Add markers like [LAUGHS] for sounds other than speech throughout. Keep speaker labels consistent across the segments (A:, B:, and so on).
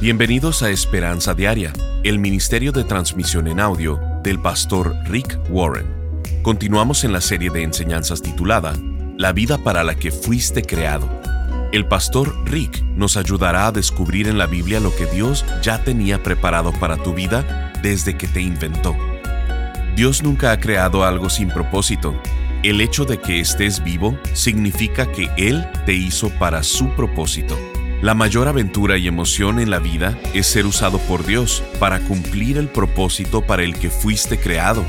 A: Bienvenidos a Esperanza Diaria, el Ministerio de Transmisión en Audio del pastor Rick Warren. Continuamos en la serie de enseñanzas titulada La vida para la que fuiste creado. El pastor Rick nos ayudará a descubrir en la Biblia lo que Dios ya tenía preparado para tu vida desde que te inventó. Dios nunca ha creado algo sin propósito. El hecho de que estés vivo significa que Él te hizo para su propósito. La mayor aventura y emoción en la vida es ser usado por Dios para cumplir el propósito para el que fuiste creado.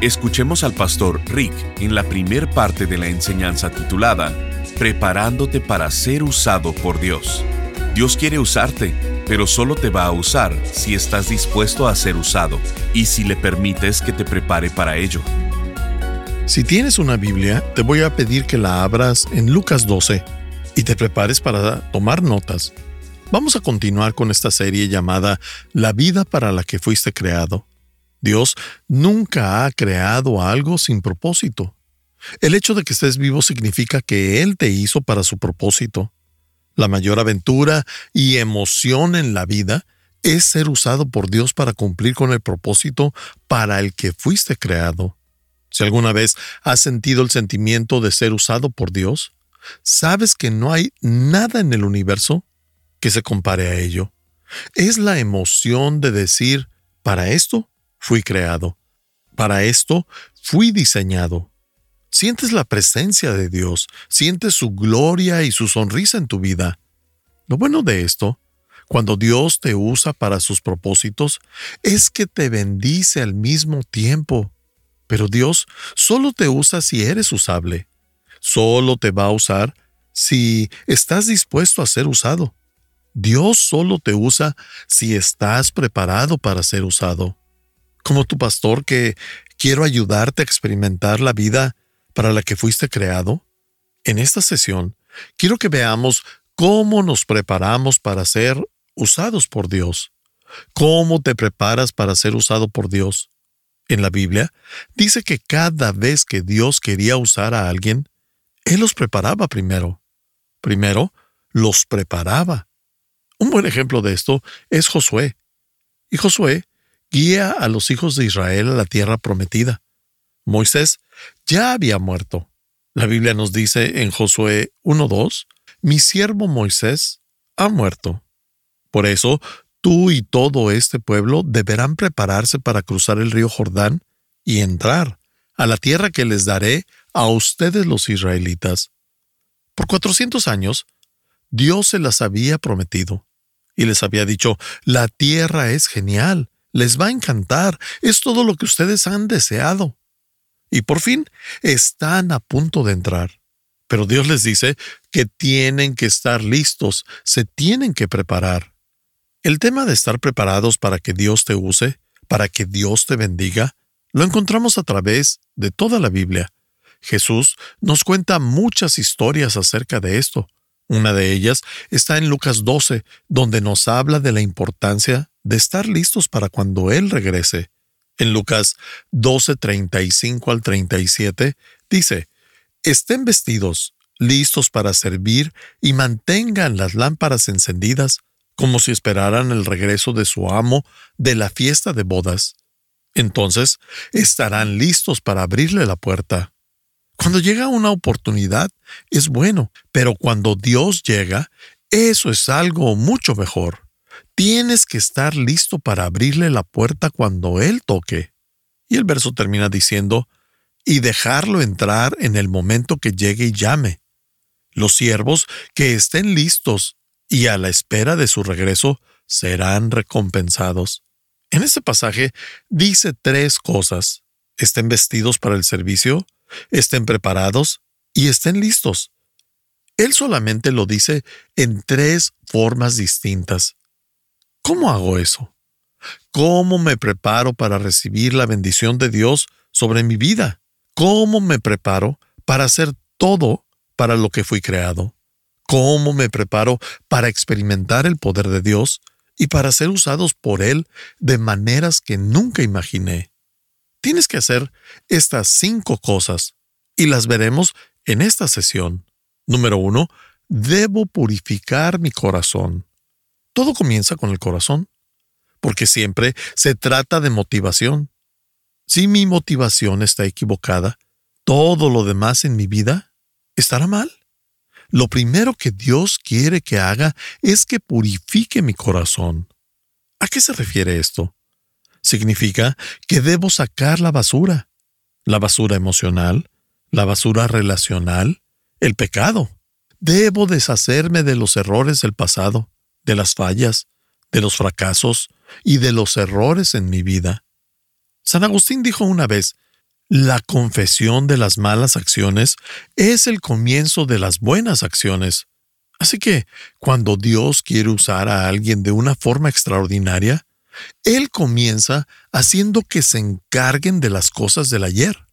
A: Escuchemos al pastor Rick en la primer parte de la enseñanza titulada Preparándote para ser usado por Dios. Dios quiere usarte, pero solo te va a usar si estás dispuesto a ser usado y si le permites que te prepare para ello.
B: Si tienes una Biblia, te voy a pedir que la abras en Lucas 12 y te prepares para tomar notas. Vamos a continuar con esta serie llamada La vida para la que fuiste creado. Dios nunca ha creado algo sin propósito. El hecho de que estés vivo significa que Él te hizo para su propósito. La mayor aventura y emoción en la vida es ser usado por Dios para cumplir con el propósito para el que fuiste creado. Si alguna vez has sentido el sentimiento de ser usado por Dios, sabes que no hay nada en el universo que se compare a ello. Es la emoción de decir, para esto fui creado, para esto fui diseñado. Sientes la presencia de Dios, sientes su gloria y su sonrisa en tu vida. Lo bueno de esto, cuando Dios te usa para sus propósitos, es que te bendice al mismo tiempo. Pero Dios solo te usa si eres usable solo te va a usar si estás dispuesto a ser usado. Dios solo te usa si estás preparado para ser usado. Como tu pastor que quiero ayudarte a experimentar la vida para la que fuiste creado, en esta sesión quiero que veamos cómo nos preparamos para ser usados por Dios. ¿Cómo te preparas para ser usado por Dios? En la Biblia dice que cada vez que Dios quería usar a alguien, él los preparaba primero. Primero, los preparaba. Un buen ejemplo de esto es Josué. Y Josué guía a los hijos de Israel a la tierra prometida. Moisés ya había muerto. La Biblia nos dice en Josué 1.2, mi siervo Moisés ha muerto. Por eso, tú y todo este pueblo deberán prepararse para cruzar el río Jordán y entrar a la tierra que les daré a ustedes los israelitas. Por cuatrocientos años, Dios se las había prometido y les había dicho, la tierra es genial, les va a encantar, es todo lo que ustedes han deseado. Y por fin están a punto de entrar. Pero Dios les dice que tienen que estar listos, se tienen que preparar. El tema de estar preparados para que Dios te use, para que Dios te bendiga, lo encontramos a través de toda la Biblia. Jesús nos cuenta muchas historias acerca de esto. Una de ellas está en Lucas 12, donde nos habla de la importancia de estar listos para cuando Él regrese. En Lucas 12, 35 al 37, dice, Estén vestidos, listos para servir y mantengan las lámparas encendidas, como si esperaran el regreso de su amo de la fiesta de bodas. Entonces estarán listos para abrirle la puerta. Cuando llega una oportunidad, es bueno, pero cuando Dios llega, eso es algo mucho mejor. Tienes que estar listo para abrirle la puerta cuando Él toque. Y el verso termina diciendo, y dejarlo entrar en el momento que llegue y llame. Los siervos que estén listos y a la espera de su regreso serán recompensados. En este pasaje dice tres cosas. Estén vestidos para el servicio, estén preparados y estén listos. Él solamente lo dice en tres formas distintas. ¿Cómo hago eso? ¿Cómo me preparo para recibir la bendición de Dios sobre mi vida? ¿Cómo me preparo para hacer todo para lo que fui creado? ¿Cómo me preparo para experimentar el poder de Dios y para ser usados por Él de maneras que nunca imaginé? Tienes que hacer estas cinco cosas y las veremos en esta sesión. Número uno, debo purificar mi corazón. Todo comienza con el corazón, porque siempre se trata de motivación. Si mi motivación está equivocada, todo lo demás en mi vida estará mal. Lo primero que Dios quiere que haga es que purifique mi corazón. ¿A qué se refiere esto? Significa que debo sacar la basura, la basura emocional, la basura relacional, el pecado. Debo deshacerme de los errores del pasado, de las fallas, de los fracasos y de los errores en mi vida. San Agustín dijo una vez, la confesión de las malas acciones es el comienzo de las buenas acciones. Así que, cuando Dios quiere usar a alguien de una forma extraordinaria, Él comienza haciendo que se encarguen de las cosas del ayer,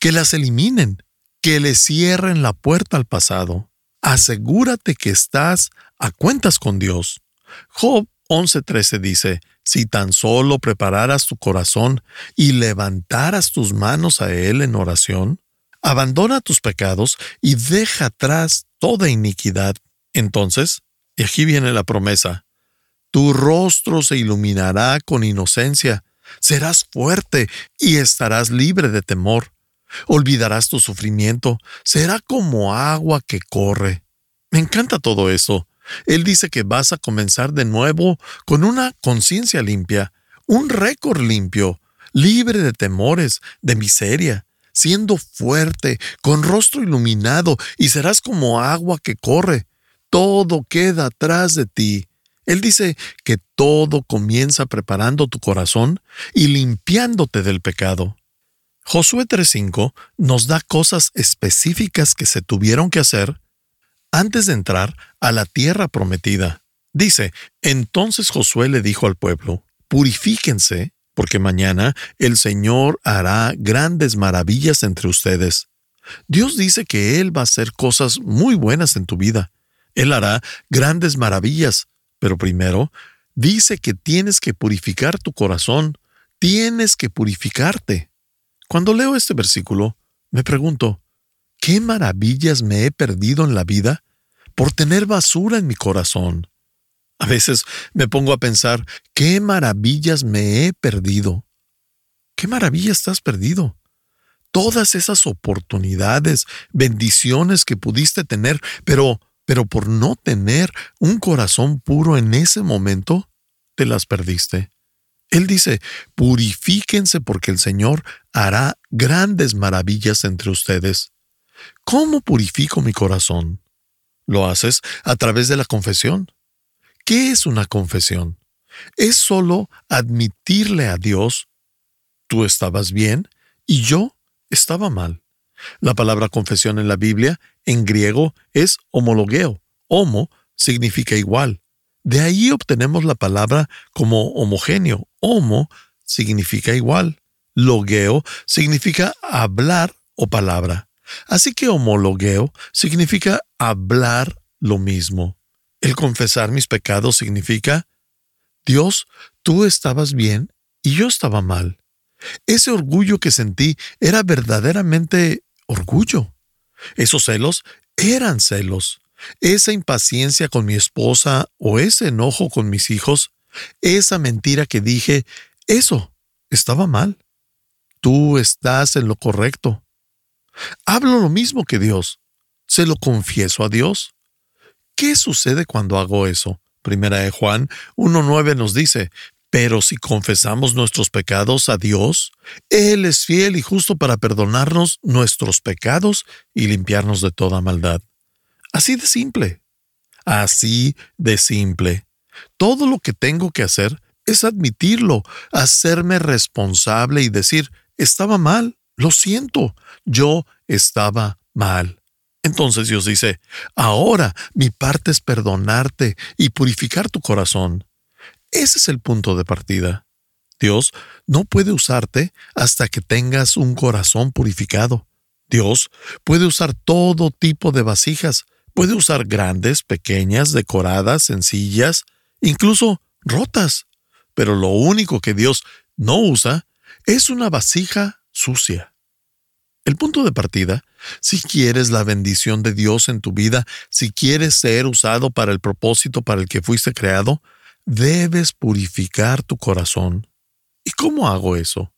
B: que las eliminen, que le cierren la puerta al pasado. Asegúrate que estás a cuentas con Dios. Job 11:13 dice, si tan solo prepararas tu corazón y levantaras tus manos a Él en oración, abandona tus pecados y deja atrás toda iniquidad. Entonces, y aquí viene la promesa, tu rostro se iluminará con inocencia, serás fuerte y estarás libre de temor. Olvidarás tu sufrimiento, será como agua que corre. Me encanta todo eso. Él dice que vas a comenzar de nuevo con una conciencia limpia, un récord limpio, libre de temores, de miseria, siendo fuerte, con rostro iluminado, y serás como agua que corre. Todo queda atrás de ti. Él dice que todo comienza preparando tu corazón y limpiándote del pecado. Josué 3.5 nos da cosas específicas que se tuvieron que hacer antes de entrar a la tierra prometida. Dice, entonces Josué le dijo al pueblo, purifíquense, porque mañana el Señor hará grandes maravillas entre ustedes. Dios dice que Él va a hacer cosas muy buenas en tu vida. Él hará grandes maravillas, pero primero dice que tienes que purificar tu corazón, tienes que purificarte. Cuando leo este versículo, me pregunto, ¿Qué maravillas me he perdido en la vida por tener basura en mi corazón? A veces me pongo a pensar, ¿qué maravillas me he perdido? ¿Qué maravillas estás perdido? Todas esas oportunidades, bendiciones que pudiste tener, pero, pero por no tener un corazón puro en ese momento, te las perdiste. Él dice, purifíquense porque el Señor hará grandes maravillas entre ustedes. ¿Cómo purifico mi corazón? Lo haces a través de la confesión. ¿Qué es una confesión? Es solo admitirle a Dios, tú estabas bien y yo estaba mal. La palabra confesión en la Biblia, en griego, es homologueo. Homo significa igual. De ahí obtenemos la palabra como homogéneo. Homo significa igual. Logueo significa hablar o palabra. Así que homologueo significa hablar lo mismo. El confesar mis pecados significa, Dios, tú estabas bien y yo estaba mal. Ese orgullo que sentí era verdaderamente orgullo. Esos celos eran celos. Esa impaciencia con mi esposa o ese enojo con mis hijos, esa mentira que dije, eso estaba mal. Tú estás en lo correcto. Hablo lo mismo que Dios. Se lo confieso a Dios. ¿Qué sucede cuando hago eso? Primera de Juan 1.9 nos dice, pero si confesamos nuestros pecados a Dios, Él es fiel y justo para perdonarnos nuestros pecados y limpiarnos de toda maldad. Así de simple. Así de simple. Todo lo que tengo que hacer es admitirlo, hacerme responsable y decir, estaba mal, lo siento, yo estaba mal. Entonces Dios dice, ahora mi parte es perdonarte y purificar tu corazón. Ese es el punto de partida. Dios no puede usarte hasta que tengas un corazón purificado. Dios puede usar todo tipo de vasijas, puede usar grandes, pequeñas, decoradas, sencillas, incluso rotas. Pero lo único que Dios no usa es una vasija sucia. El punto de partida, si quieres la bendición de Dios en tu vida, si quieres ser usado para el propósito para el que fuiste creado, debes purificar tu corazón. ¿Y cómo hago eso?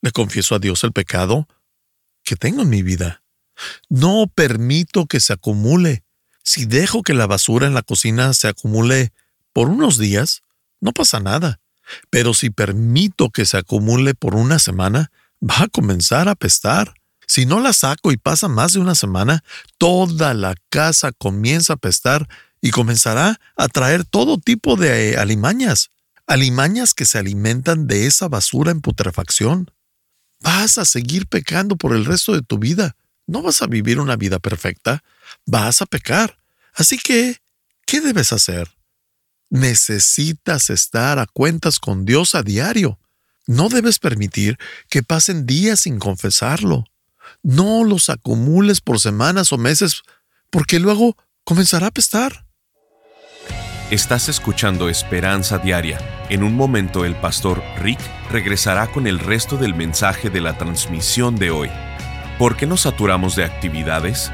B: Le confieso a Dios el pecado que tengo en mi vida. No permito que se acumule. Si dejo que la basura en la cocina se acumule por unos días, no pasa nada. Pero si permito que se acumule por una semana, va a comenzar a apestar. Si no la saco y pasa más de una semana, toda la casa comienza a apestar y comenzará a traer todo tipo de eh, alimañas, alimañas que se alimentan de esa basura en putrefacción. Vas a seguir pecando por el resto de tu vida. No vas a vivir una vida perfecta, vas a pecar. Así que, ¿qué debes hacer? Necesitas estar a cuentas con Dios a diario. No debes permitir que pasen días sin confesarlo. No los acumules por semanas o meses, porque luego comenzará a pestar.
A: Estás escuchando Esperanza Diaria. En un momento el pastor Rick regresará con el resto del mensaje de la transmisión de hoy. ¿Por qué nos saturamos de actividades?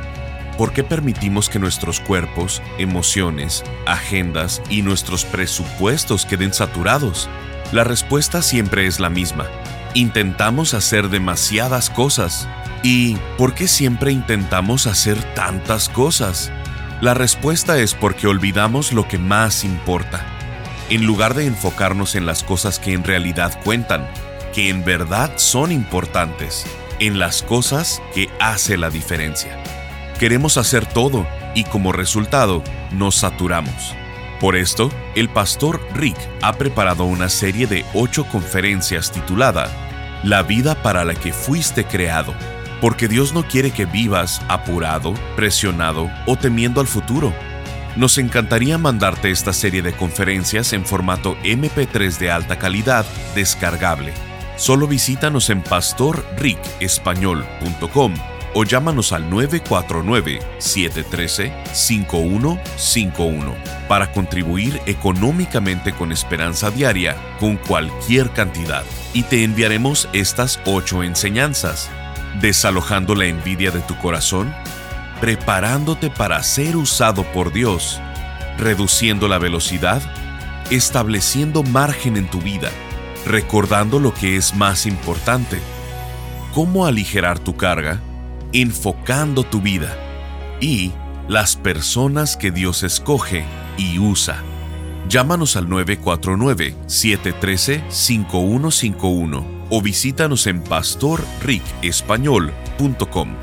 A: ¿Por qué permitimos que nuestros cuerpos, emociones, agendas y nuestros presupuestos queden saturados? La respuesta siempre es la misma. Intentamos hacer demasiadas cosas. ¿Y por qué siempre intentamos hacer tantas cosas? La respuesta es porque olvidamos lo que más importa. En lugar de enfocarnos en las cosas que en realidad cuentan, que en verdad son importantes, en las cosas que hace la diferencia. Queremos hacer todo y como resultado nos saturamos. Por esto, el pastor Rick ha preparado una serie de ocho conferencias titulada La vida para la que fuiste creado porque Dios no quiere que vivas apurado, presionado o temiendo al futuro. Nos encantaría mandarte esta serie de conferencias en formato MP3 de alta calidad descargable. Solo visítanos en pastorricespañol.com o llámanos al 949-713-5151 para contribuir económicamente con Esperanza Diaria con cualquier cantidad. Y te enviaremos estas ocho enseñanzas desalojando la envidia de tu corazón, preparándote para ser usado por Dios, reduciendo la velocidad, estableciendo margen en tu vida, recordando lo que es más importante, cómo aligerar tu carga, enfocando tu vida y las personas que Dios escoge y usa. Llámanos al 949-713-5151 o visítanos en pastorricespañol.com.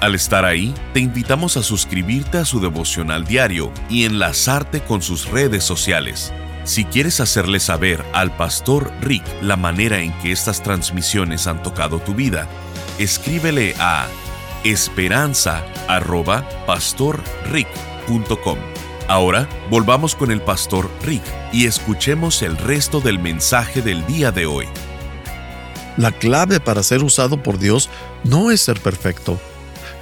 A: Al estar ahí, te invitamos a suscribirte a su devocional diario y enlazarte con sus redes sociales. Si quieres hacerle saber al pastor Rick la manera en que estas transmisiones han tocado tu vida, escríbele a esperanza.pastorrick.com. Ahora volvamos con el pastor Rick y escuchemos el resto del mensaje del día de hoy.
B: La clave para ser usado por Dios no es ser perfecto.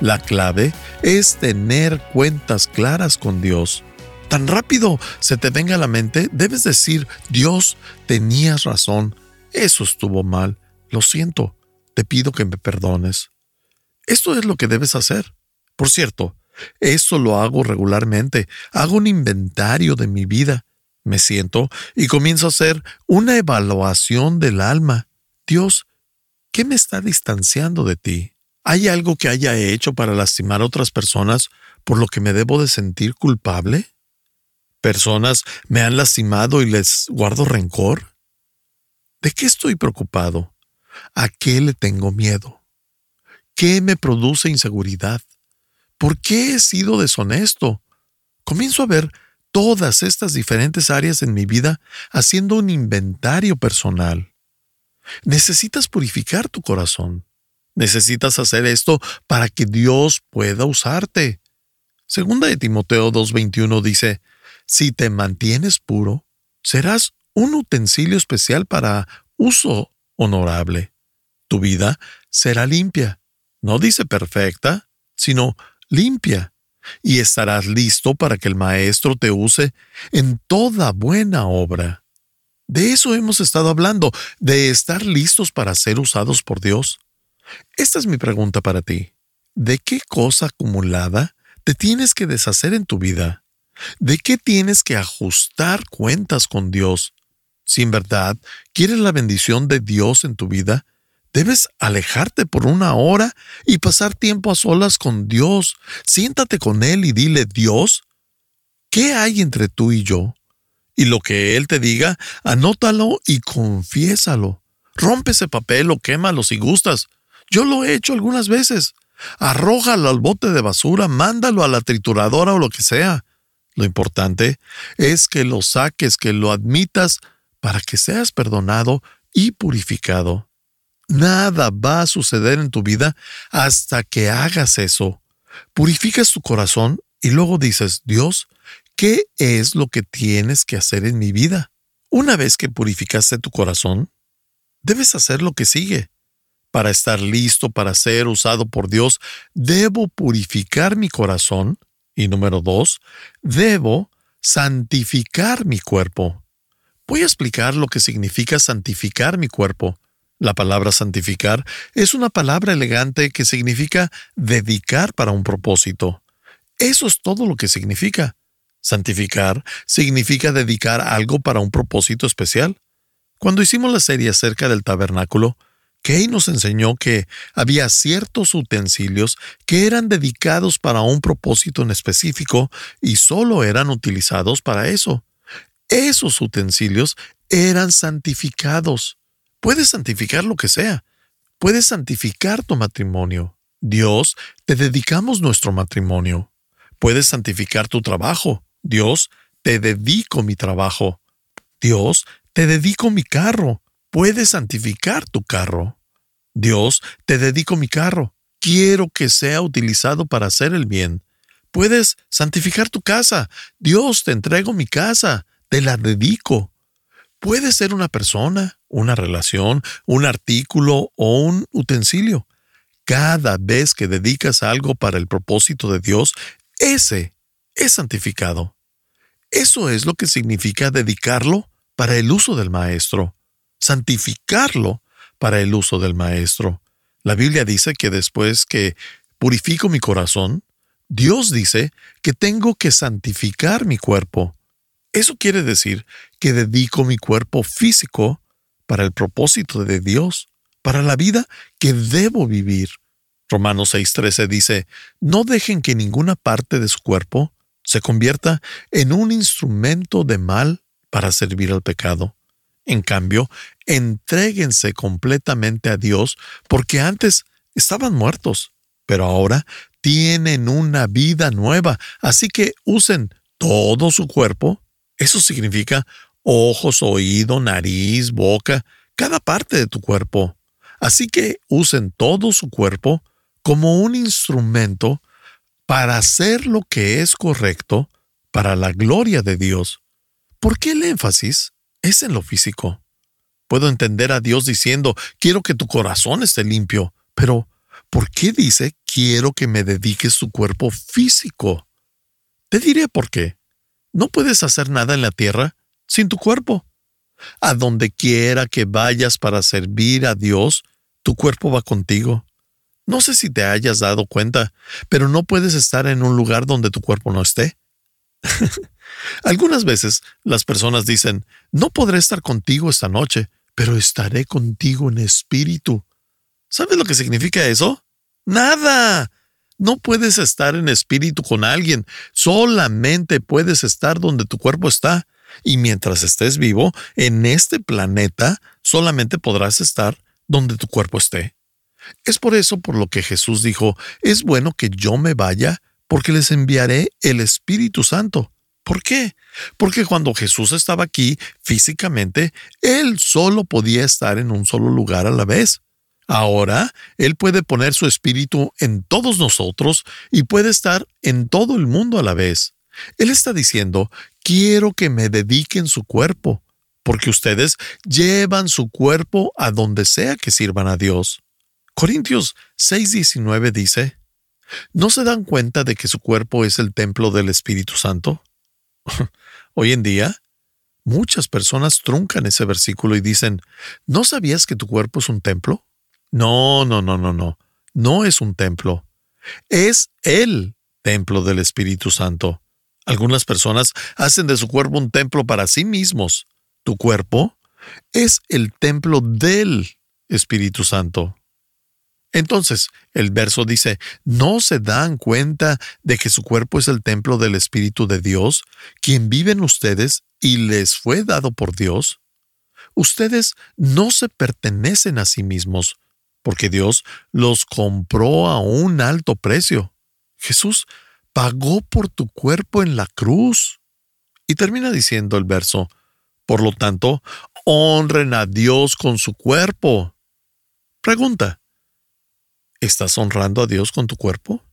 B: La clave es tener cuentas claras con Dios. Tan rápido se te venga a la mente, debes decir, Dios, tenías razón, eso estuvo mal, lo siento, te pido que me perdones. Esto es lo que debes hacer. Por cierto, eso lo hago regularmente, hago un inventario de mi vida, me siento y comienzo a hacer una evaluación del alma Dios, ¿qué me está distanciando de ti? ¿Hay algo que haya hecho para lastimar a otras personas por lo que me debo de sentir culpable? ¿Personas me han lastimado y les guardo rencor? ¿De qué estoy preocupado? ¿A qué le tengo miedo? ¿Qué me produce inseguridad? ¿Por qué he sido deshonesto? Comienzo a ver todas estas diferentes áreas en mi vida haciendo un inventario personal. Necesitas purificar tu corazón. Necesitas hacer esto para que Dios pueda usarte. Segunda de Timoteo 2.21 dice, si te mantienes puro, serás un utensilio especial para uso honorable. Tu vida será limpia. No dice perfecta, sino limpia. Y estarás listo para que el Maestro te use en toda buena obra. De eso hemos estado hablando, de estar listos para ser usados por Dios. Esta es mi pregunta para ti. ¿De qué cosa acumulada te tienes que deshacer en tu vida? ¿De qué tienes que ajustar cuentas con Dios? Si en verdad quieres la bendición de Dios en tu vida, debes alejarte por una hora y pasar tiempo a solas con Dios. Siéntate con Él y dile, Dios, ¿qué hay entre tú y yo? Y lo que Él te diga, anótalo y confiésalo. Rompe ese papel o quémalo si gustas. Yo lo he hecho algunas veces. Arrójalo al bote de basura, mándalo a la trituradora o lo que sea. Lo importante es que lo saques, que lo admitas para que seas perdonado y purificado. Nada va a suceder en tu vida hasta que hagas eso. Purificas tu corazón y luego dices, Dios, ¿qué es lo que tienes que hacer en mi vida? Una vez que purificaste tu corazón, debes hacer lo que sigue. Para estar listo para ser usado por Dios, debo purificar mi corazón. Y número dos, debo santificar mi cuerpo. Voy a explicar lo que significa santificar mi cuerpo. La palabra santificar es una palabra elegante que significa dedicar para un propósito. Eso es todo lo que significa. Santificar significa dedicar algo para un propósito especial. Cuando hicimos la serie acerca del tabernáculo, Kay nos enseñó que había ciertos utensilios que eran dedicados para un propósito en específico y solo eran utilizados para eso. Esos utensilios eran santificados. Puedes santificar lo que sea. Puedes santificar tu matrimonio. Dios, te dedicamos nuestro matrimonio. Puedes santificar tu trabajo. Dios, te dedico mi trabajo. Dios, te dedico mi carro. Puedes santificar tu carro. Dios, te dedico mi carro. Quiero que sea utilizado para hacer el bien. Puedes santificar tu casa. Dios, te entrego mi casa te la dedico. Puede ser una persona, una relación, un artículo o un utensilio. Cada vez que dedicas algo para el propósito de Dios, ese es santificado. Eso es lo que significa dedicarlo para el uso del Maestro, santificarlo para el uso del Maestro. La Biblia dice que después que purifico mi corazón, Dios dice que tengo que santificar mi cuerpo. Eso quiere decir que dedico mi cuerpo físico para el propósito de Dios, para la vida que debo vivir. Romanos 6:13 dice, no dejen que ninguna parte de su cuerpo se convierta en un instrumento de mal para servir al pecado. En cambio, entréguense completamente a Dios porque antes estaban muertos, pero ahora tienen una vida nueva, así que usen todo su cuerpo eso significa ojos, oído, nariz, boca, cada parte de tu cuerpo. Así que usen todo su cuerpo como un instrumento para hacer lo que es correcto para la gloria de Dios. ¿Por qué el énfasis es en lo físico? Puedo entender a Dios diciendo, quiero que tu corazón esté limpio, pero ¿por qué dice, quiero que me dediques tu cuerpo físico? Te diré por qué. No puedes hacer nada en la tierra sin tu cuerpo. A donde quiera que vayas para servir a Dios, tu cuerpo va contigo. No sé si te hayas dado cuenta, pero no puedes estar en un lugar donde tu cuerpo no esté. [LAUGHS] Algunas veces las personas dicen, no podré estar contigo esta noche, pero estaré contigo en espíritu. ¿Sabes lo que significa eso? Nada. No puedes estar en espíritu con alguien, solamente puedes estar donde tu cuerpo está. Y mientras estés vivo, en este planeta, solamente podrás estar donde tu cuerpo esté. Es por eso por lo que Jesús dijo, es bueno que yo me vaya, porque les enviaré el Espíritu Santo. ¿Por qué? Porque cuando Jesús estaba aquí físicamente, Él solo podía estar en un solo lugar a la vez. Ahora Él puede poner su espíritu en todos nosotros y puede estar en todo el mundo a la vez. Él está diciendo, quiero que me dediquen su cuerpo, porque ustedes llevan su cuerpo a donde sea que sirvan a Dios. Corintios 6:19 dice, ¿no se dan cuenta de que su cuerpo es el templo del Espíritu Santo? [LAUGHS] Hoy en día, muchas personas truncan ese versículo y dicen, ¿no sabías que tu cuerpo es un templo? No, no, no, no, no. No es un templo. Es el templo del Espíritu Santo. Algunas personas hacen de su cuerpo un templo para sí mismos. Tu cuerpo es el templo del Espíritu Santo. Entonces, el verso dice, ¿no se dan cuenta de que su cuerpo es el templo del Espíritu de Dios, quien vive en ustedes y les fue dado por Dios? Ustedes no se pertenecen a sí mismos, porque Dios los compró a un alto precio. Jesús pagó por tu cuerpo en la cruz. Y termina diciendo el verso, por lo tanto, honren a Dios con su cuerpo. Pregunta, ¿estás honrando a Dios con tu cuerpo?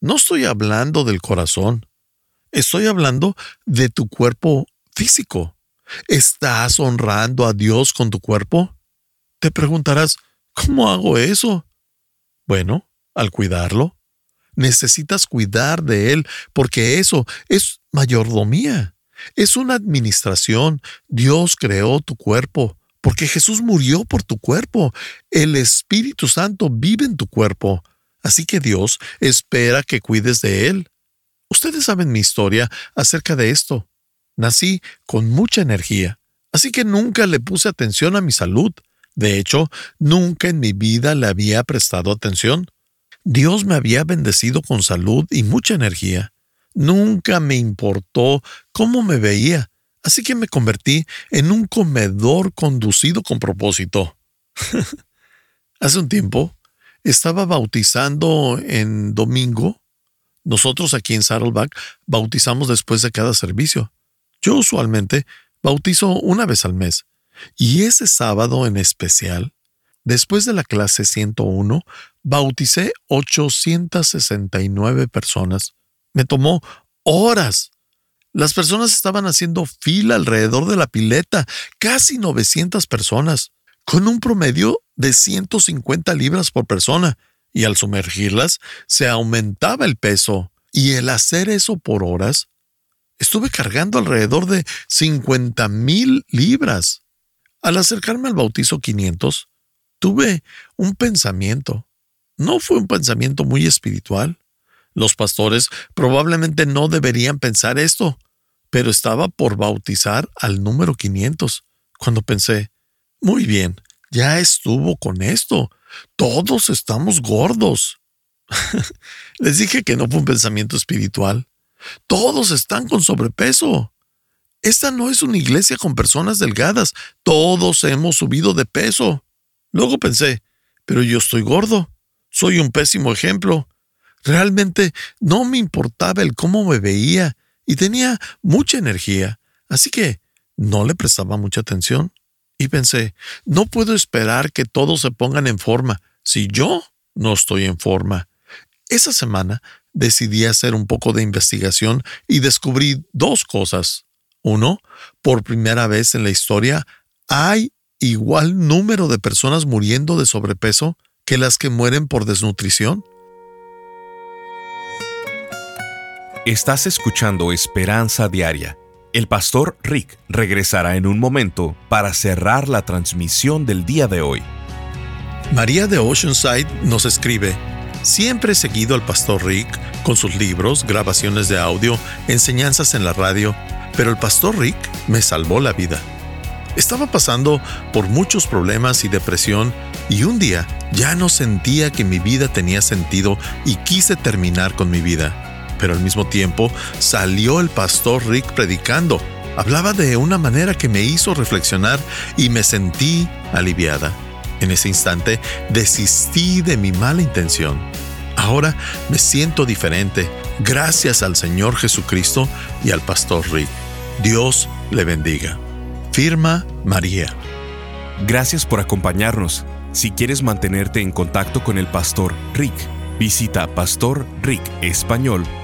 B: No estoy hablando del corazón, estoy hablando de tu cuerpo físico. ¿Estás honrando a Dios con tu cuerpo? Te preguntarás, ¿cómo hago eso? Bueno, al cuidarlo. Necesitas cuidar de él porque eso es mayordomía. Es una administración. Dios creó tu cuerpo porque Jesús murió por tu cuerpo. El Espíritu Santo vive en tu cuerpo. Así que Dios espera que cuides de él. Ustedes saben mi historia acerca de esto. Nací con mucha energía, así que nunca le puse atención a mi salud. De hecho, nunca en mi vida le había prestado atención. Dios me había bendecido con salud y mucha energía. Nunca me importó cómo me veía, así que me convertí en un comedor conducido con propósito. [LAUGHS] Hace un tiempo estaba bautizando en domingo. Nosotros aquí en Saddleback bautizamos después de cada servicio. Yo usualmente bautizo una vez al mes, y ese sábado en especial, después de la clase 101, bauticé 869 personas. Me tomó horas. Las personas estaban haciendo fila alrededor de la pileta, casi 900 personas, con un promedio de 150 libras por persona, y al sumergirlas se aumentaba el peso. Y el hacer eso por horas Estuve cargando alrededor de 50 mil libras. Al acercarme al bautizo 500, tuve un pensamiento. No fue un pensamiento muy espiritual. Los pastores probablemente no deberían pensar esto, pero estaba por bautizar al número 500, cuando pensé, muy bien, ya estuvo con esto. Todos estamos gordos. [LAUGHS] Les dije que no fue un pensamiento espiritual. Todos están con sobrepeso. Esta no es una iglesia con personas delgadas. Todos hemos subido de peso. Luego pensé, pero yo estoy gordo. Soy un pésimo ejemplo. Realmente no me importaba el cómo me veía y tenía mucha energía, así que no le prestaba mucha atención. Y pensé, no puedo esperar que todos se pongan en forma si yo no estoy en forma. Esa semana decidí hacer un poco de investigación y descubrí dos cosas. Uno, por primera vez en la historia, hay igual número de personas muriendo de sobrepeso que las que mueren por desnutrición.
A: Estás escuchando Esperanza Diaria. El pastor Rick regresará en un momento para cerrar la transmisión del día de hoy.
B: María de Oceanside nos escribe, Siempre he seguido al pastor Rick con sus libros, grabaciones de audio, enseñanzas en la radio, pero el pastor Rick me salvó la vida. Estaba pasando por muchos problemas y depresión y un día ya no sentía que mi vida tenía sentido y quise terminar con mi vida. Pero al mismo tiempo salió el pastor Rick predicando. Hablaba de una manera que me hizo reflexionar y me sentí aliviada. En ese instante desistí de mi mala intención. Ahora me siento diferente gracias al Señor Jesucristo y al Pastor Rick. Dios le bendiga. Firma María.
A: Gracias por acompañarnos. Si quieres mantenerte en contacto con el Pastor Rick, visita pastorricespañol.com